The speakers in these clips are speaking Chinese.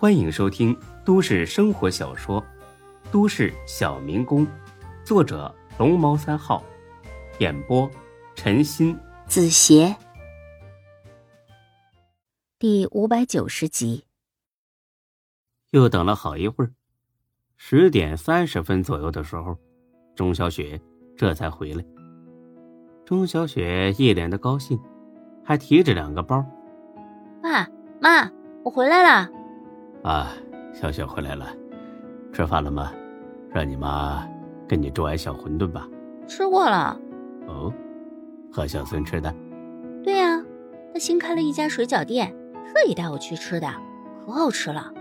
欢迎收听都市生活小说《都市小民工》，作者龙猫三号，演播陈鑫、子邪，第五百九十集。又等了好一会儿，十点三十分左右的时候，钟小雪这才回来。钟小雪一脸的高兴，还提着两个包。爸妈，我回来了。啊，小雪回来了，吃饭了吗？让你妈给你做碗小馄饨吧。吃过了。哦，和小孙吃的？对呀，他新开了一家水饺店，特意带我去吃的，可好吃了。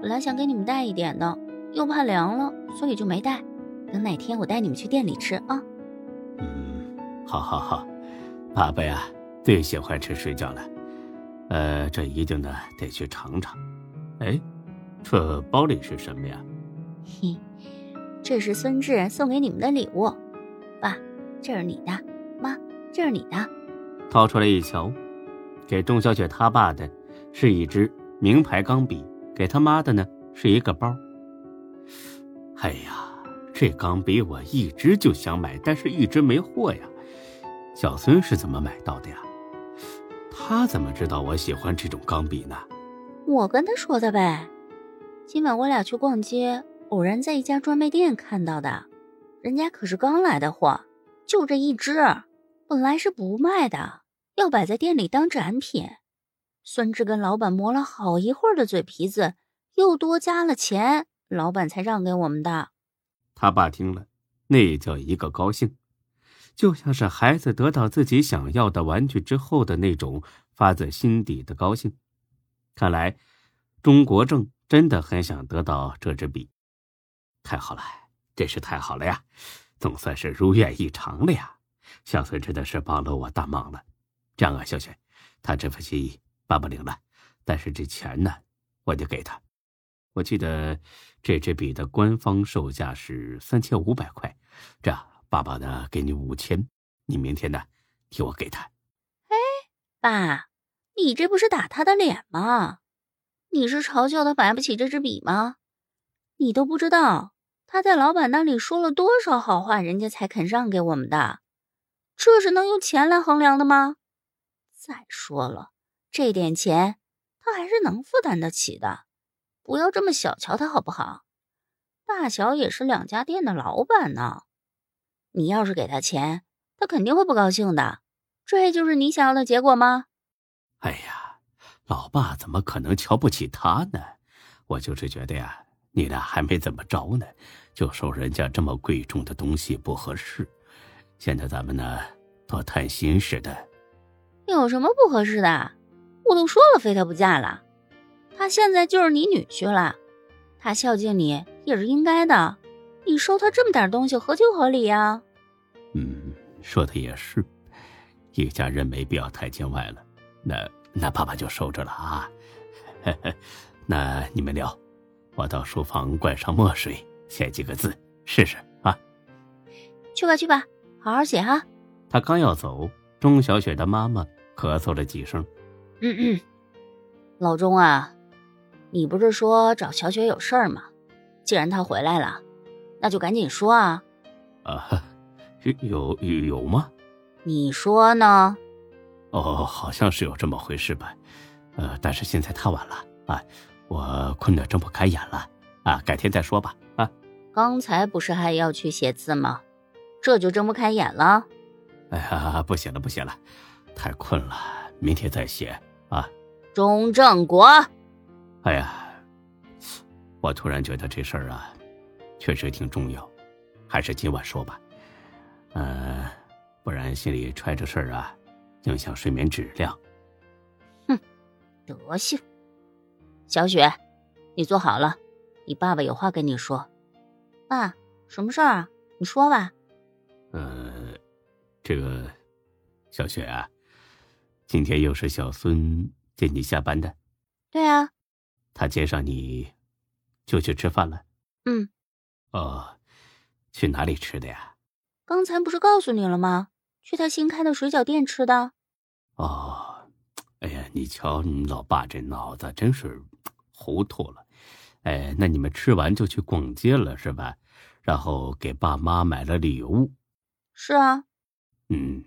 本来想给你们带一点的，又怕凉了，所以就没带。等哪天我带你们去店里吃啊。嗯，好好好，爸爸呀最喜欢吃水饺了，呃，这一定呢得去尝尝。哎，这包里是什么呀？嘿，这是孙志送给你们的礼物。爸，这是你的；妈，这是你的。掏出来一瞧，给钟小雪她爸的是一支名牌钢笔，给他妈的呢是一个包。哎呀，这钢笔我一直就想买，但是一直没货呀。小孙是怎么买到的呀？他怎么知道我喜欢这种钢笔呢？我跟他说的呗，今晚我俩去逛街，偶然在一家专卖店看到的，人家可是刚来的货，就这一只，本来是不卖的，要摆在店里当展品。孙志跟老板磨了好一会儿的嘴皮子，又多加了钱，老板才让给我们的。他爸听了，那叫一个高兴，就像是孩子得到自己想要的玩具之后的那种发自心底的高兴。看来，钟国正真的很想得到这支笔。太好了，真是太好了呀！总算是如愿以偿了呀！小孙真的是帮了我大忙了。这样啊，小雪，他这份心意爸爸领了，但是这钱呢，我就给他。我记得这支笔的官方售价是三千五百块，这样爸爸呢给你五千，你明天呢替我给他。哎，爸。你这不是打他的脸吗？你是嘲笑他买不起这支笔吗？你都不知道他在老板那里说了多少好话，人家才肯让给我们的。这是能用钱来衡量的吗？再说了，这点钱他还是能负担得起的，不要这么小瞧他好不好？大小也是两家店的老板呢。你要是给他钱，他肯定会不高兴的。这就是你想要的结果吗？哎呀，老爸怎么可能瞧不起他呢？我就是觉得呀，你俩还没怎么着呢，就收人家这么贵重的东西不合适。现在咱们呢，多谈心似的。有什么不合适的？我都说了，非他不嫁了。他现在就是你女婿了，他孝敬你也是应该的。你收他这么点东西，合情合理呀？嗯，说的也是，一家人没必要太见外了。那那爸爸就收着了啊，那你们聊，我到书房灌上墨水，写几个字试试啊。去吧去吧，好好写哈。他刚要走，钟小雪的妈妈咳嗽了几声。嗯嗯，老钟啊，你不是说找小雪有事儿吗？既然她回来了，那就赶紧说啊。啊，有有有吗？你说呢？哦，好像是有这么回事吧，呃，但是现在太晚了啊，我困得睁不开眼了啊，改天再说吧啊。刚才不是还要去写字吗？这就睁不开眼了？哎呀，不写了不写了，太困了，明天再写啊。钟正国，哎呀，我突然觉得这事儿啊，确实挺重要，还是今晚说吧，呃，不然心里揣着事儿啊。影响睡眠质量。哼，德行。小雪，你坐好了，你爸爸有话跟你说。爸，什么事儿啊？你说吧。呃，这个，小雪啊，今天又是小孙接你下班的。对啊。他接上你，就去吃饭了。嗯。哦，去哪里吃的呀？刚才不是告诉你了吗？去他新开的水饺店吃的。哦，哎呀，你瞧你老爸这脑子真是糊涂了。哎，那你们吃完就去逛街了是吧？然后给爸妈买了礼物。是啊。嗯，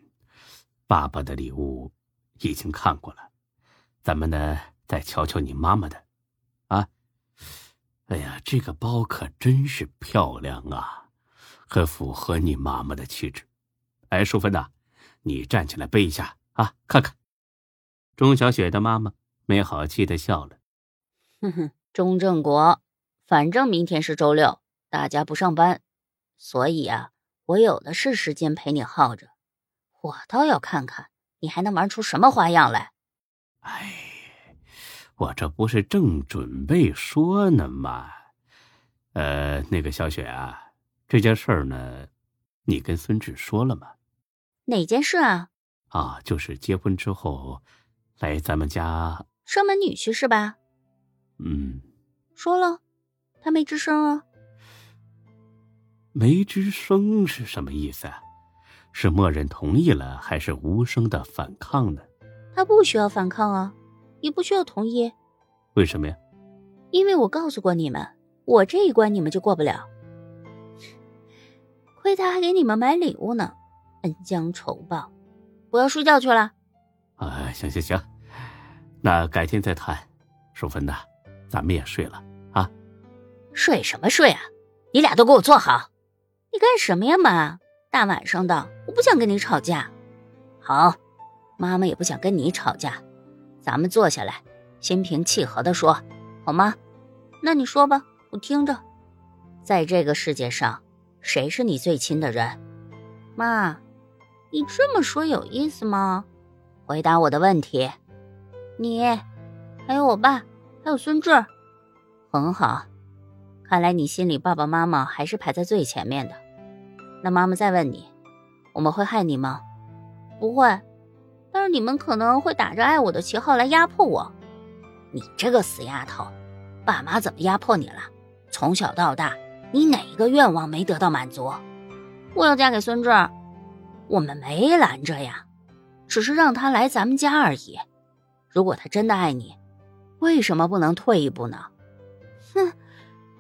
爸爸的礼物已经看过了，咱们呢再瞧瞧你妈妈的。啊，哎呀，这个包可真是漂亮啊，很符合你妈妈的气质。哎，淑芬呐，你站起来背一下啊，看看。钟小雪的妈妈没好气的笑了。哼哼，钟正国，反正明天是周六，大家不上班，所以啊，我有的是时间陪你耗着。我倒要看看你还能玩出什么花样来。哎，我这不是正准备说呢吗？呃，那个小雪啊，这件事儿呢，你跟孙志说了吗？哪件事啊？啊，就是结婚之后来咱们家生门女婿是吧？嗯，说了，他没吱声啊。没吱声是什么意思啊？是默认同意了，还是无声的反抗呢？他不需要反抗啊，也不需要同意。为什么呀？因为我告诉过你们，我这一关你们就过不了。亏他还给你们买礼物呢。恩将仇报，我要睡觉去了。啊，行行行，那改天再谈。淑芬呐，咱们也睡了啊。睡什么睡啊？你俩都给我坐好。你干什么呀，妈？大晚上的，我不想跟你吵架。好，妈妈也不想跟你吵架。咱们坐下来，心平气和的说，好吗？那你说吧，我听着。在这个世界上，谁是你最亲的人？妈。你这么说有意思吗？回答我的问题。你，还有我爸，还有孙志，很好。看来你心里爸爸妈妈还是排在最前面的。那妈妈再问你，我们会害你吗？不会。但是你们可能会打着爱我的旗号来压迫我。你这个死丫头，爸妈怎么压迫你了？从小到大，你哪一个愿望没得到满足？我要嫁给孙志。我们没拦着呀，只是让他来咱们家而已。如果他真的爱你，为什么不能退一步呢？哼，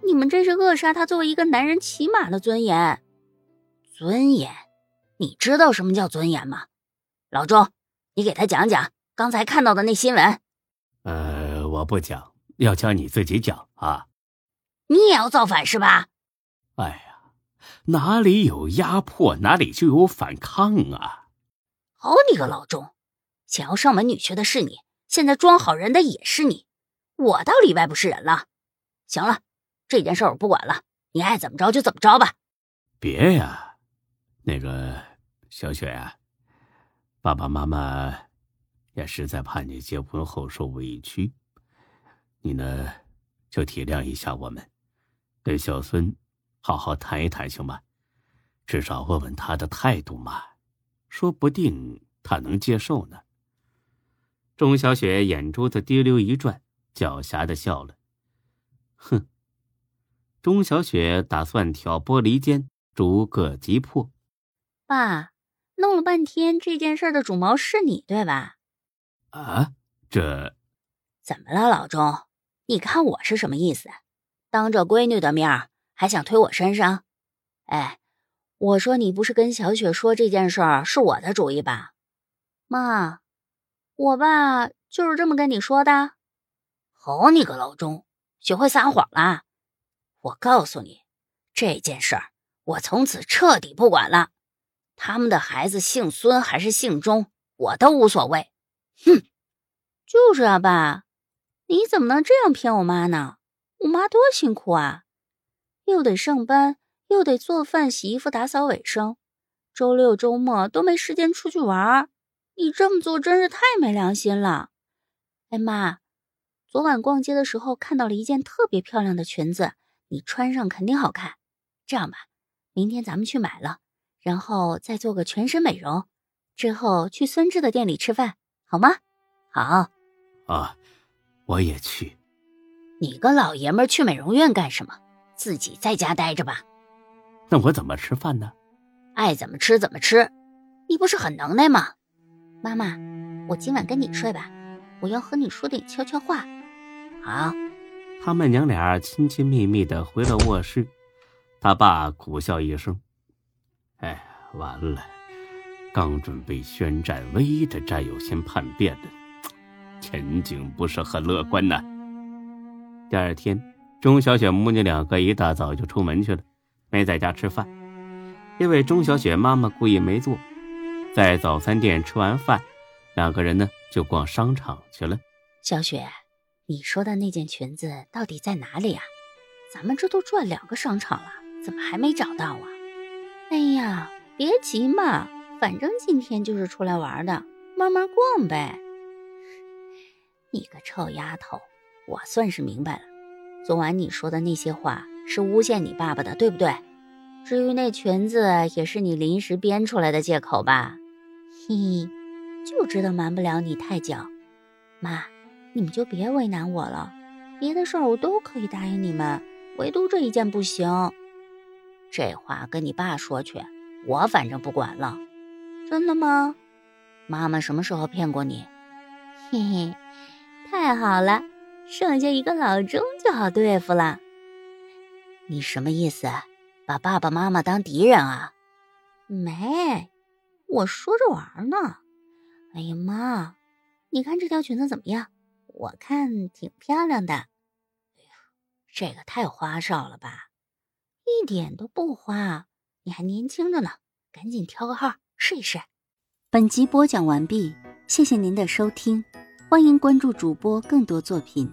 你们这是扼杀他作为一个男人起码的尊严。尊严？你知道什么叫尊严吗？老钟，你给他讲讲刚才看到的那新闻。呃，我不讲，要讲你自己讲啊。你也要造反是吧？哎。哪里有压迫，哪里就有反抗啊！好你个老钟，想要上门女婿的是你，现在装好人的也是你，我倒里外不是人了。行了，这件事我不管了，你爱怎么着就怎么着吧。别呀，那个小雪呀，爸爸妈妈也实在怕你结婚后受委屈，你呢就体谅一下我们，跟小孙。好好谈一谈行吗？至少问问他的态度嘛，说不定他能接受呢。钟小雪眼珠子滴溜一转，狡黠的笑了。哼，钟小雪打算挑拨离间，逐个击破。爸，弄了半天这件事的主谋是你对吧？啊，这怎么了，老钟？你看我是什么意思？当着闺女的面还想推我身上？哎，我说你不是跟小雪说这件事儿是我的主意吧？妈，我爸就是这么跟你说的。好你个老钟，学会撒谎了！我告诉你，这件事儿我从此彻底不管了。他们的孩子姓孙还是姓钟，我都无所谓。哼，就是啊，爸，你怎么能这样骗我妈呢？我妈多辛苦啊！又得上班，又得做饭、洗衣服、打扫卫生，周六周末都没时间出去玩。你这么做真是太没良心了。哎妈，昨晚逛街的时候看到了一件特别漂亮的裙子，你穿上肯定好看。这样吧，明天咱们去买了，然后再做个全身美容，之后去孙志的店里吃饭，好吗？好。啊，我也去。你个老爷们儿去美容院干什么？自己在家待着吧，那我怎么吃饭呢？爱怎么吃怎么吃，你不是很能耐吗？妈妈，我今晚跟你睡吧，我要和你说点悄悄话。好，他们娘俩亲亲密密的回了卧室。他爸苦笑一声：“哎，完了，刚准备宣战，唯一的战友先叛变了，前景不是很乐观呐。”第二天，钟小雪母女两个一大早就出门去了，没在家吃饭，因为钟小雪妈妈故意没做。在早餐店吃完饭，两个人呢就逛商场去了。小雪，你说的那件裙子到底在哪里啊？咱们这都转两个商场了。怎么还没找到啊？哎呀，别急嘛，反正今天就是出来玩的，慢慢逛呗。你个臭丫头，我算是明白了，昨晚你说的那些话是诬陷你爸爸的，对不对？至于那裙子，也是你临时编出来的借口吧？嘿嘿，就知道瞒不了你太久。妈，你们就别为难我了，别的事儿我都可以答应你们，唯独这一件不行。这话跟你爸说去，我反正不管了。真的吗？妈妈什么时候骗过你？嘿嘿，太好了，剩下一个老钟就好对付了。你什么意思？把爸爸妈妈当敌人啊？没，我说着玩呢。哎呀妈，你看这条裙子怎么样？我看挺漂亮的。哎呀，这个太花哨了吧？一点都不花，你还年轻着呢，赶紧挑个号试一试。本集播讲完毕，谢谢您的收听，欢迎关注主播更多作品。